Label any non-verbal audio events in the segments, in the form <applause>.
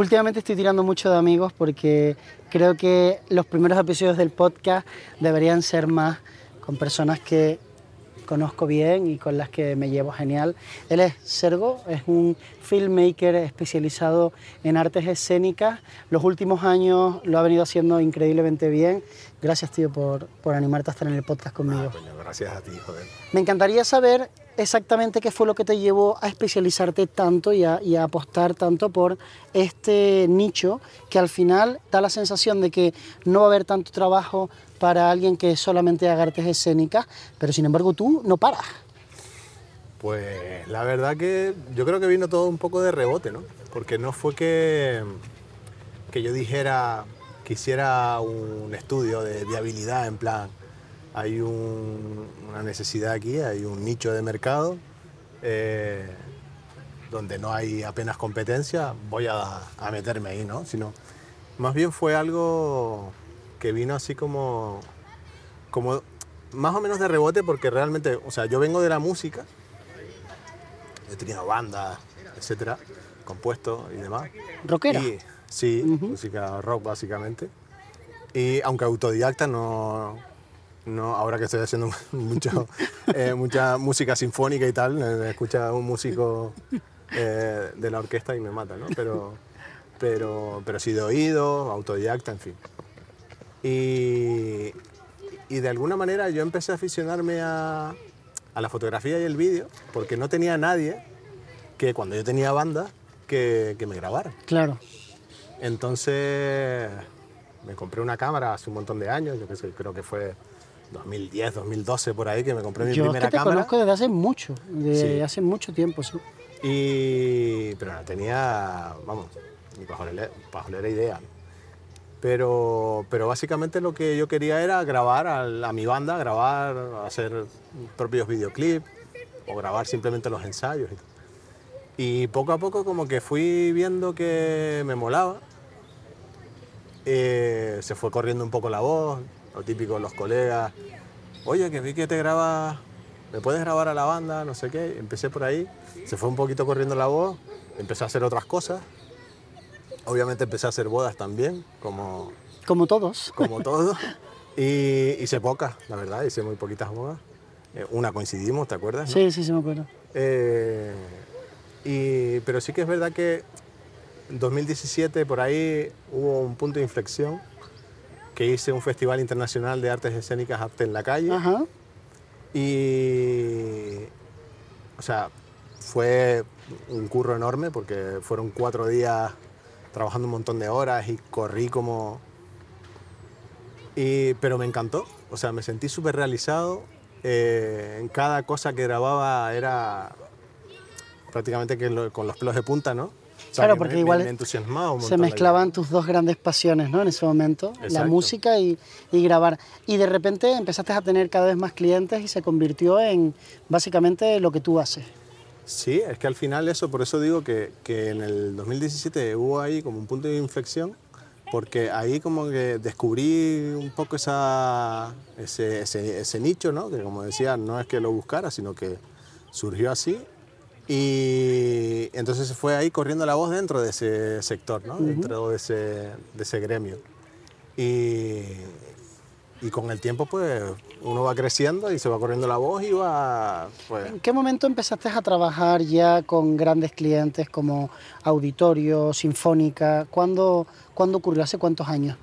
Últimamente estoy tirando mucho de amigos porque creo que los primeros episodios del podcast deberían ser más con personas que conozco bien y con las que me llevo genial. Él es Sergo, es un filmmaker especializado en artes escénicas. Los últimos años lo ha venido haciendo increíblemente bien. Gracias, tío, por, por animarte a estar en el podcast conmigo. Ah, gracias a ti, joder. Me encantaría saber exactamente qué fue lo que te llevó a especializarte tanto y a, apostar tanto por este nicho que al final da la sensación de que no va a haber tanto trabajo para alguien que solamente haga artes escénicas, pero sin embargo tú no paras. Pues la verdad que yo creo que vino todo un poco de rebote, ¿no? Porque no fue que, que yo dijera que hiciera un estudio de viabilidad en plan, hay una necesidad aquí, hay un nicho de mercado eh, donde no hay apenas competencia, voy a, meterme ahí, ¿no? Sino, más bien fue algo que vino así como, como más o menos de rebote porque realmente, o sea, yo vengo de la música, he tenido bandas, etcétera, compuesto y demás. ¿Rockera? sí, música rock básicamente. Y aunque autodidacta no, no, ahora que estoy haciendo <laughs> mucho, eh, mucha música sinfónica y tal, me escucha un músico eh, de la orquesta y me mata, ¿no? Pero, pero, pero sí de oído, autodidacta, en fin. Y, y de alguna manera yo empecé a aficionarme a, a la fotografía y el vídeo porque no tenía nadie que cuando yo tenía banda que, que me grabara. Claro. Entonces me compré una cámara hace un montón de años, yo creo que fue 2010, 2012 por ahí que me compré mi Yo primera es que te conozco desde hace mucho, desde hace mucho tiempo, sí. Y, pero no tenía, vamos, ni pajolera, idea. Pero, pero básicamente lo que yo quería era grabar a, mi banda, grabar, hacer propios videoclips o grabar simplemente los ensayos. Y, poco a poco como que fui viendo que me molaba. Eh, se fue corriendo un poco la voz, lo típico los colegas, oye, que vi que te grabas, ¿me puedes grabar a la banda? No sé qué. Empecé por ahí, se fue un poquito corriendo la voz, empecé a hacer otras cosas. Obviamente empecé a hacer bodas también, como... Como todos. Como <laughs> todos. Y hice pocas, la verdad, hice muy poquitas bodas. Eh, una coincidimos, ¿te acuerdas? Sí, sí, sí me acuerdo. Eh, y, pero sí que es verdad que en 2017 por ahí hubo un punto de inflexión que hice un festival internacional de artes escénicas Arte en la calle. Ajá. Y, o sea, fue un curro enorme porque fueron cuatro días trabajando un montón de horas y corrí como... Y, pero me encantó, o sea, me sentí súper realizado. Eh, en cada cosa que grababa era prácticamente que con los pelos de punta, ¿no? Claro, porque igual se mezclaban tus dos grandes pasiones, ¿no? En ese momento, la música y, grabar. Y de repente empezaste a tener cada vez más clientes y se convirtió en básicamente lo que tú haces. Sí, es que al final eso, por eso digo que, en el 2017 hubo ahí como un punto de inflexión, porque ahí como que descubrí un poco esa, ese, ese nicho, ¿no? Que como decía, no es que lo buscara, sino que surgió así y entonces se fue ahí corriendo la voz dentro de ese sector, ¿no? dentro de ese, de ese gremio. Y, y, con el tiempo, pues, uno va creciendo y se va corriendo la voz y va... Pues... ¿En qué momento empezaste a trabajar ya con grandes clientes como Auditorio, Sinfónica? ¿Cuándo, ¿cuándo ocurrió? ¿Hace cuántos años?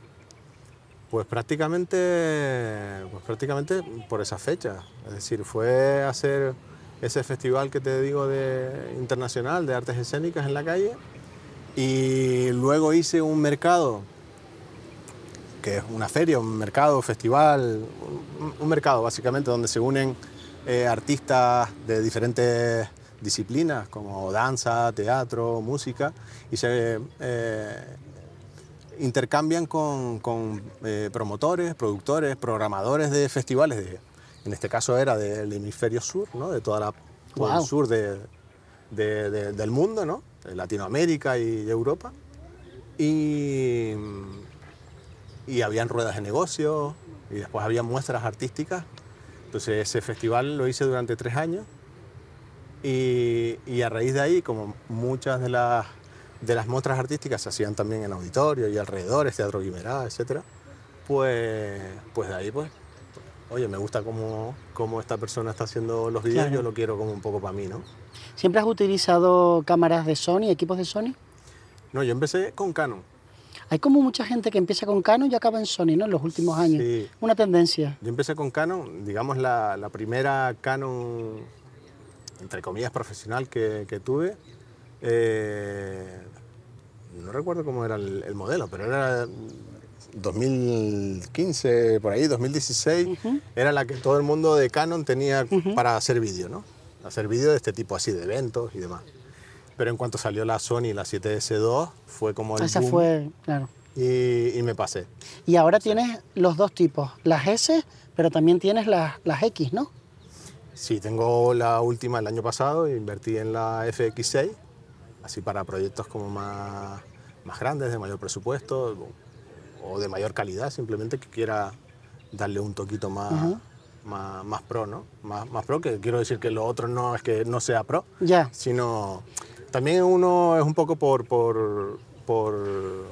Pues prácticamente, pues prácticamente por esa fecha. Es decir, fue hacer ese festival que te digo de internacional de artes escénicas en la calle y luego hice un mercado que es una feria, un mercado, festival, un, mercado básicamente donde se unen eh, artistas de diferentes disciplinas como danza, teatro, música y se eh, intercambian con, eh, promotores, productores, programadores de festivales de, en este caso era del hemisferio sur, ¿no? de toda la el sur de, del mundo, ¿no? de Latinoamérica y Europa. Y, y habían ruedas de negocio y después había muestras artísticas. Entonces ese festival lo hice durante tres años y, y, a raíz de ahí, como muchas de las de las muestras artísticas se hacían también en auditorio y alrededores, Teatro Guimerá, etc. Pues, pues de ahí, pues, oye, me gusta cómo, cómo esta persona está haciendo los vídeos, Claro. yo lo quiero como un poco para mí, ¿no? ¿Siempre has utilizado cámaras de Sony, equipos de Sony? No, yo empecé con Canon. Hay como mucha gente que empieza con Canon y acaba en Sony, ¿no? En los últimos años. Sí. Una tendencia. Yo empecé con Canon, digamos la, la primera Canon, entre comillas, profesional que, que tuve. eh, no recuerdo cómo era el, el modelo, pero era 2015, por ahí, 2016. Era la que todo el mundo de Canon tenía para hacer vídeo, ¿no? Hacer vídeo de este tipo así, de eventos y demás. Pero en cuanto salió la Sony, la 7S2, fue como el Esa boom fue, claro. y, y me pasé. Y ahora tienes los dos tipos, las S, pero también tienes las, las X, ¿no? Sí, tengo la última el año pasado, invertí en la FX6, así para proyectos como más, más grandes, de mayor presupuesto o de mayor calidad, simplemente que quiera darle un toquito más, más, más pro, ¿no? Más, más pro, que quiero decir que lo otro no es que no sea pro, Ya. sino también uno es un poco por, por, por,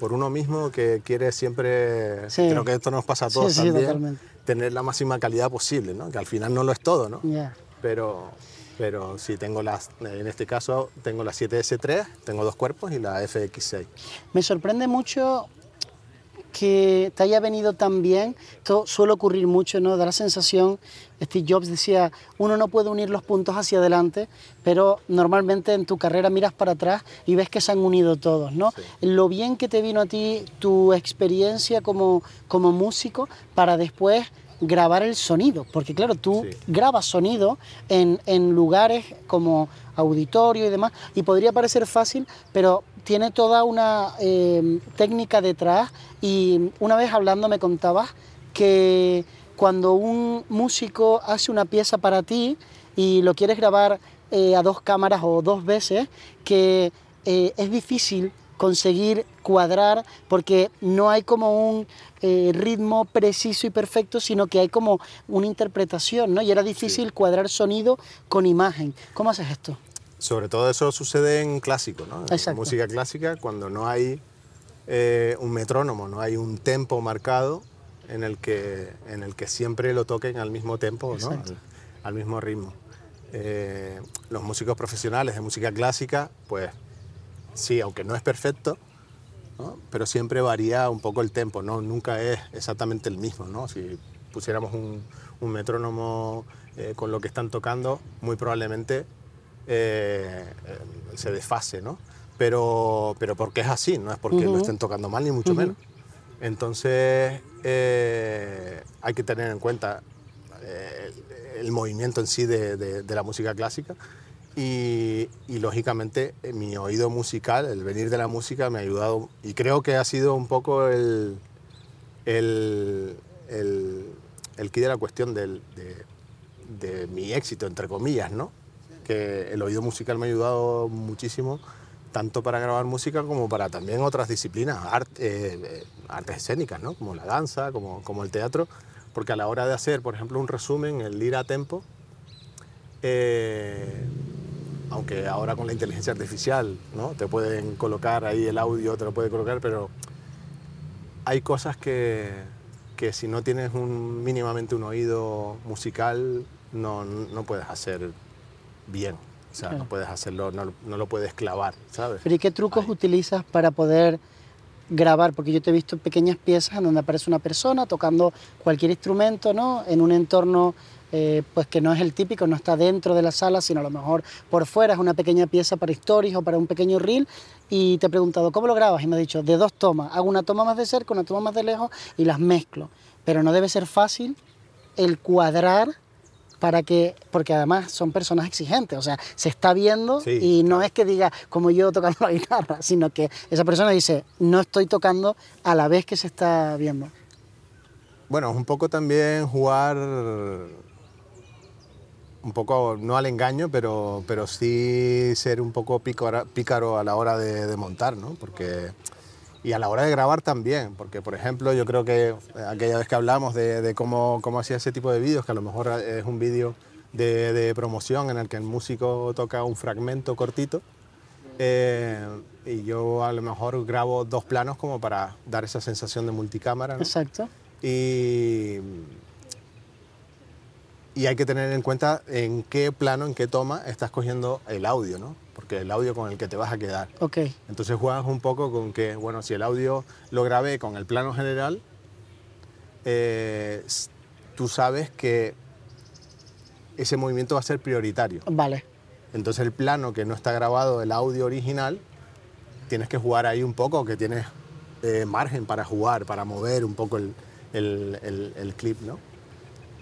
por uno mismo que quiere siempre, Sí. creo que esto nos pasa a todos Sí, sí, también, totalmente. tener la máxima calidad posible, ¿no? que al final no lo es todo, ¿no? Ya. pero, pero sí tengo las, en este caso tengo la 7S3, tengo dos cuerpos y la FX6. Me sorprende mucho que te haya venido tan bien. Esto suele ocurrir mucho, ¿no? Da la sensación, Steve Jobs decía, uno no puede unir los puntos hacia adelante, pero normalmente en tu carrera miras para atrás y ves que se han unido todos, ¿no? Sí. Lo bien que te vino a ti tu experiencia como, como músico para después grabar el sonido, porque claro, tú Sí. grabas sonido en, en lugares como auditorio y demás, y podría parecer fácil, pero tiene toda una eh, técnica detrás y una vez hablando me contabas que cuando un músico hace una pieza para ti y lo quieres grabar eh, a dos cámaras o dos veces, que eh, es difícil conseguir cuadrar porque no hay como un eh, ritmo preciso y perfecto, sino que hay como una interpretación, ¿no? Y era difícil cuadrar sonido con imagen. ¿Cómo haces esto? Sobre todo eso sucede en clásico, ¿no? en Exacto. música clásica, cuando no hay eh, un metrónomo, no hay un tempo marcado en el que, en el que siempre lo toquen al mismo tempo, ¿no? Al, al mismo ritmo. Eh, los músicos profesionales de música clásica, pues sí, aunque no es perfecto, ¿no? pero siempre varía un poco el tempo, ¿no? nunca es exactamente el mismo. ¿no? Si pusiéramos un, un metrónomo eh, con lo que están tocando, muy probablemente eh, se desfase, ¿no? Pero, pero porque es así, no es porque lo estén tocando mal, ni mucho menos. Entonces eh, hay que tener en cuenta eh, el, movimiento en sí de, de- de la música clásica y, y, lógicamente mi oído musical, el venir de la música me ha ayudado y creo que ha sido un poco el, el, el, el quid de la cuestión del- de, de mi éxito, entre comillas, ¿no? Que el oído musical me ha ayudado muchísimo, tanto para grabar música como para también otras disciplinas, eh, eh, artes escénicas, ¿no? Como la danza, como, como el teatro, porque a la hora de hacer, por ejemplo, un resumen, el ir a tempo, eh, aunque ahora con la inteligencia artificial, ¿no? Te pueden colocar ahí el audio, te lo puede colocar, pero hay cosas que, que si no tienes un, mínimamente un oído musical, no, no puedes hacer bien. O sea, Claro. no puedes hacerlo, no, no lo puedes clavar, ¿sabes? Pero ¿y qué trucos Ahí. utilizas para poder grabar? Porque yo te he visto pequeñas piezas en donde aparece una persona tocando cualquier instrumento, ¿no? En un entorno eh, pues que no es el típico, no está dentro de la sala, sino a lo mejor por fuera, es una pequeña pieza para stories o para un pequeño reel. Y te he preguntado, ¿cómo lo grabas? Y me ha dicho, de dos tomas. Hago una toma más de cerca, una toma más de lejos y las mezclo. Pero no debe ser fácil el cuadrar para que, porque además son personas exigentes, o sea, se está viendo Sí, y no claro. es que diga como yo tocando <laughs> la guitarra, sino que esa persona dice, no estoy tocando a la vez que se está viendo. Bueno, es un poco también jugar un poco, no al engaño, pero, pero sí ser un poco pícara- pícaro a la hora de, de montar, ¿no? Porque, y a la hora de grabar también, porque por ejemplo yo creo que aquella vez que hablamos de, de cómo, cómo hacía ese tipo de vídeos, que a lo mejor es un vídeo de, de promoción en el que el músico toca un fragmento cortito, Eh, y yo a lo mejor grabo dos planos como para dar esa sensación de multicámara. ¿no? Exacto. Y, y hay que tener en cuenta en qué plano, en qué toma estás cogiendo el audio, ¿no? Porque el audio con el que te vas a quedar. Ok. Entonces juegas un poco con que, bueno, si el audio lo grabé con el plano general, eh, tú sabes que ese movimiento va a ser prioritario. Vale. Entonces el plano que no está grabado, el audio original, tienes que jugar ahí un poco, que tienes eh, margen para jugar, para mover un poco el, el- el- el clip, ¿no?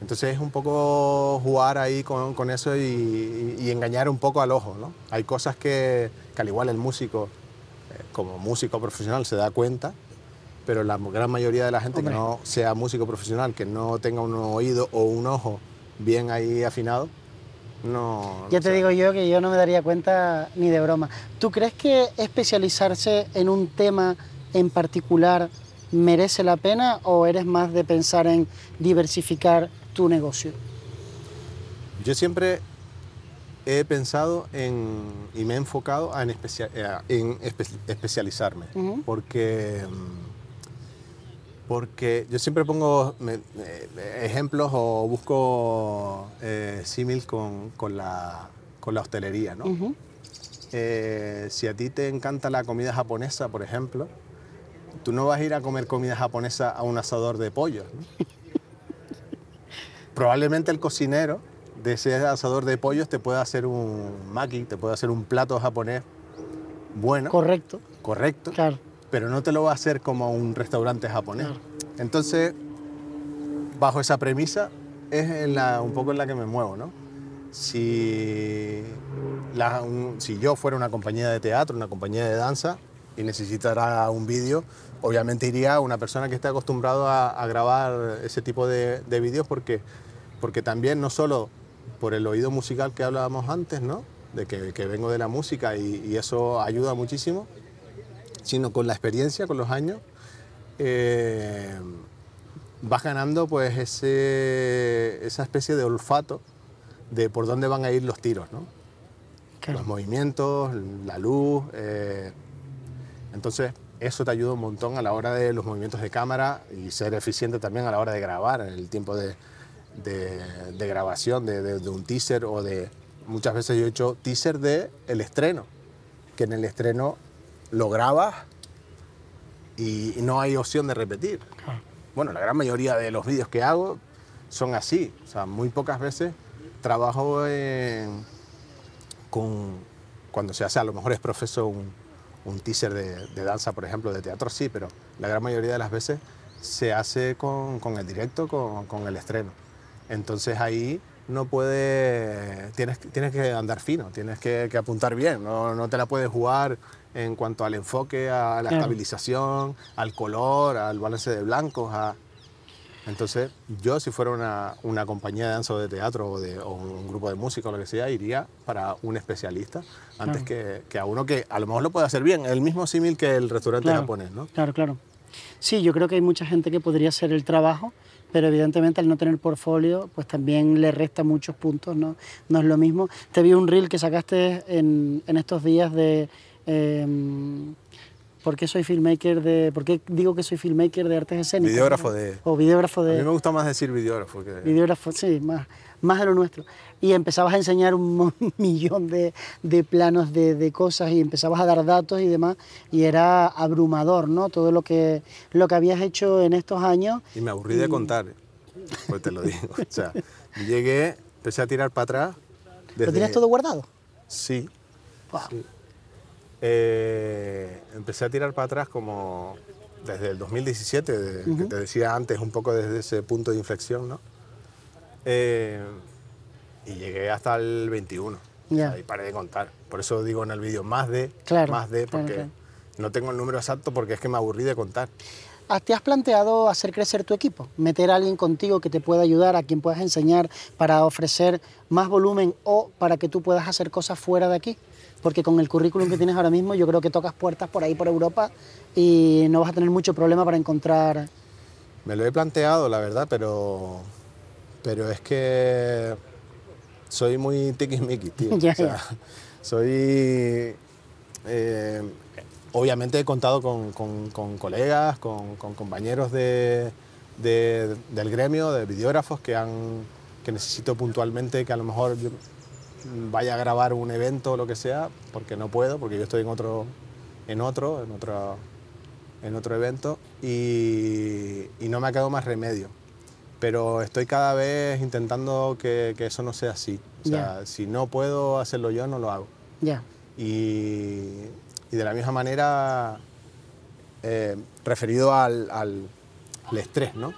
Entonces es un poco jugar ahí con, con eso y, y engañar un poco al ojo, ¿no? Hay cosas que, que al igual el músico, eh, como músico profesional, se da cuenta, pero la gran mayoría de la gente Hombre. que no sea músico profesional, que no tenga un oído o un ojo bien ahí afinado, no... Ya no te sabe. digo yo que yo no me daría cuenta ni de broma. ¿Tú crees que especializarse en un tema en particular merece la pena o eres más de pensar en diversificar tu negocio? Yo siempre he pensado en, y me he enfocado en, especia- en espe- especializarme, porque, mm, porque yo siempre pongo me- ejemplos o busco eh, símil con, con la, con la hostelería. ¿no? Eh, si a ti te encanta la comida japonesa, por ejemplo, tú no vas a ir a comer comida japonesa a un asador de pollo. ¿no? Probablemente el cocinero de ese asador de pollos te pueda hacer un maki, te puede hacer un plato japonés bueno, Correcto, correcto, claro. pero no te lo va a hacer como un restaurante japonés. Claro. Entonces, bajo esa premisa, es en la- un poco en la que me muevo, ¿no? Si, la- un- si yo fuera una compañía de teatro, una compañía de danza, y necesitara un vídeo, obviamente iría a una persona que esté acostumbrado a, a grabar ese tipo de, de vídeos porque, porque también no solo por el oído musical que hablábamos antes, ¿no? De que, que vengo de la música y, y eso ayuda muchísimo, sino con la experiencia, con los años, eh, vas ganando pues ese, esa especie de olfato de por dónde van a ir los tiros, ¿no? claro. Los movimientos, la luz. eh, entonces, eso te ayuda un montón a la hora de los movimientos de cámara y ser eficiente también a la hora de grabar, en el tiempo de, de- de grabación de, de- de un teaser o de... Muchas veces yo he hecho teaser de el estreno, que en el estreno lo grabas y, no hay opción de repetir. Bueno, la gran mayoría de los vídeos que hago son así. O sea, muy pocas veces trabajo en- con, cuando se hace, a lo mejor es profeso un, un teaser de, de danza, por ejemplo, de teatro sí, pero la gran mayoría de las veces se hace con, con el directo, con, con el estreno. Entonces ahí no puede, tienes, tienes que andar fino, tienes que, que apuntar bien, no, no te la puedes jugar en cuanto al enfoque, a la estabilización, al color, al balance de blancos, a, entonces, yo si fuera una, una compañía de danza o de teatro o, de, o un grupo de música o lo que sea, iría para un especialista antes que, que a uno que a lo mejor lo puede hacer bien, el mismo símil que el restaurante Claro. japonés, ¿no? Claro, claro. Sí, yo creo que hay mucha gente que podría hacer el trabajo, pero evidentemente al no tener portfolio, pues también le resta muchos puntos, ¿no? No es lo mismo. Te vi un reel que sacaste en, en estos días de... em, ¿Por qué soy filmmaker de... ¿Por qué digo que soy filmmaker de artes escénicas? Videógrafo de- O videógrafo A mí de... me gusta más decir videógrafo que... Videógrafo, sí, más, más de lo nuestro. Y empezabas a enseñar un <laughs> millón de, de planos de, de cosas y empezabas a dar datos y demás, y era abrumador, ¿no? Todo lo que, lo que habías hecho en estos años. Y me aburrí de contar, pues te lo digo. O sea, llegué, empecé a tirar para atrás. ¿Lo desde- tenías todo guardado? Sí, Wow. Sí. Eh, empecé a tirar para atrás como desde el 2017, de- que te decía antes, un poco desde ese punto de inflexión, ¿no? Eh, y llegué hasta el 21. Ya. Ahí paré de contar. Por eso digo en el vídeo más de, Claro, más de, porque claro. no tengo el número exacto porque es que me aburrí de contar. Ah, ¿Te has planteado hacer crecer tu equipo? Meter a alguien contigo que te pueda ayudar, a quien puedas enseñar para ofrecer más volumen o para que tú puedas hacer cosas fuera de aquí? Porque con el currículum que tienes ahora mismo yo creo que tocas puertas por ahí por Europa y no vas a tener mucho problema para encontrar... Me lo he planteado, la verdad, pero, pero es que soy muy tiquismiquis, tío. <laughs> O sea, soy... Eh, obviamente he contado con, con, colegas, con, compañeros de, del gremio, de videógrafos que, han, que necesito puntualmente que a lo mejor vaya a grabar un evento o lo que sea, porque no puedo, porque yo estoy en otro, en otro, en otro, en otro evento y, y no me ha quedado más remedio. Pero estoy cada vez intentando que, que eso no sea así. O sea, si no puedo hacerlo yo, no lo hago. Ya. Y, y de la misma manera, eh, referido al, al, estrés, ¿no?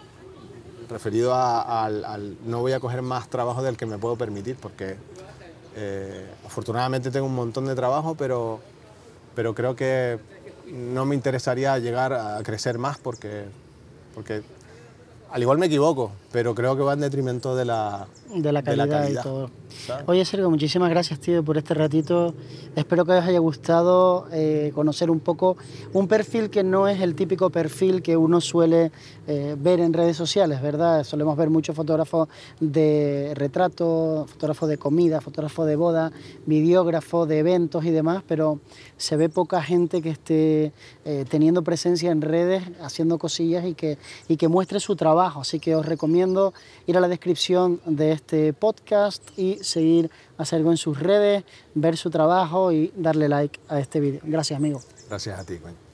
Referido al, no voy a coger más trabajo del que me puedo permitir, porque eh, afortunadamente tengo un montón de trabajo, pero, pero creo que no me interesaría llegar a crecer más porque, porque al igual me equivoco, pero creo que va en detrimento de la, de la calidad, y todo. Oye, Sergio, muchísimas gracias, tío, por este ratito. Espero que os haya gustado eh, conocer un poco un perfil que no es el típico perfil que uno suele eh, ver en redes sociales, ¿verdad? Solemos ver muchos fotógrafos de retrato, fotógrafos de comida, fotógrafos de boda, videógrafos de eventos y demás, pero se ve poca gente que esté eh, teniendo presencia en redes, haciendo cosillas y que, y que muestre su trabajo. Así que os recomiendo ir a la descripción de este podcast y seguir a Sergio en sus redes, ver su trabajo y darle like a este vídeo. Gracias, amigo. Gracias a ti, coño.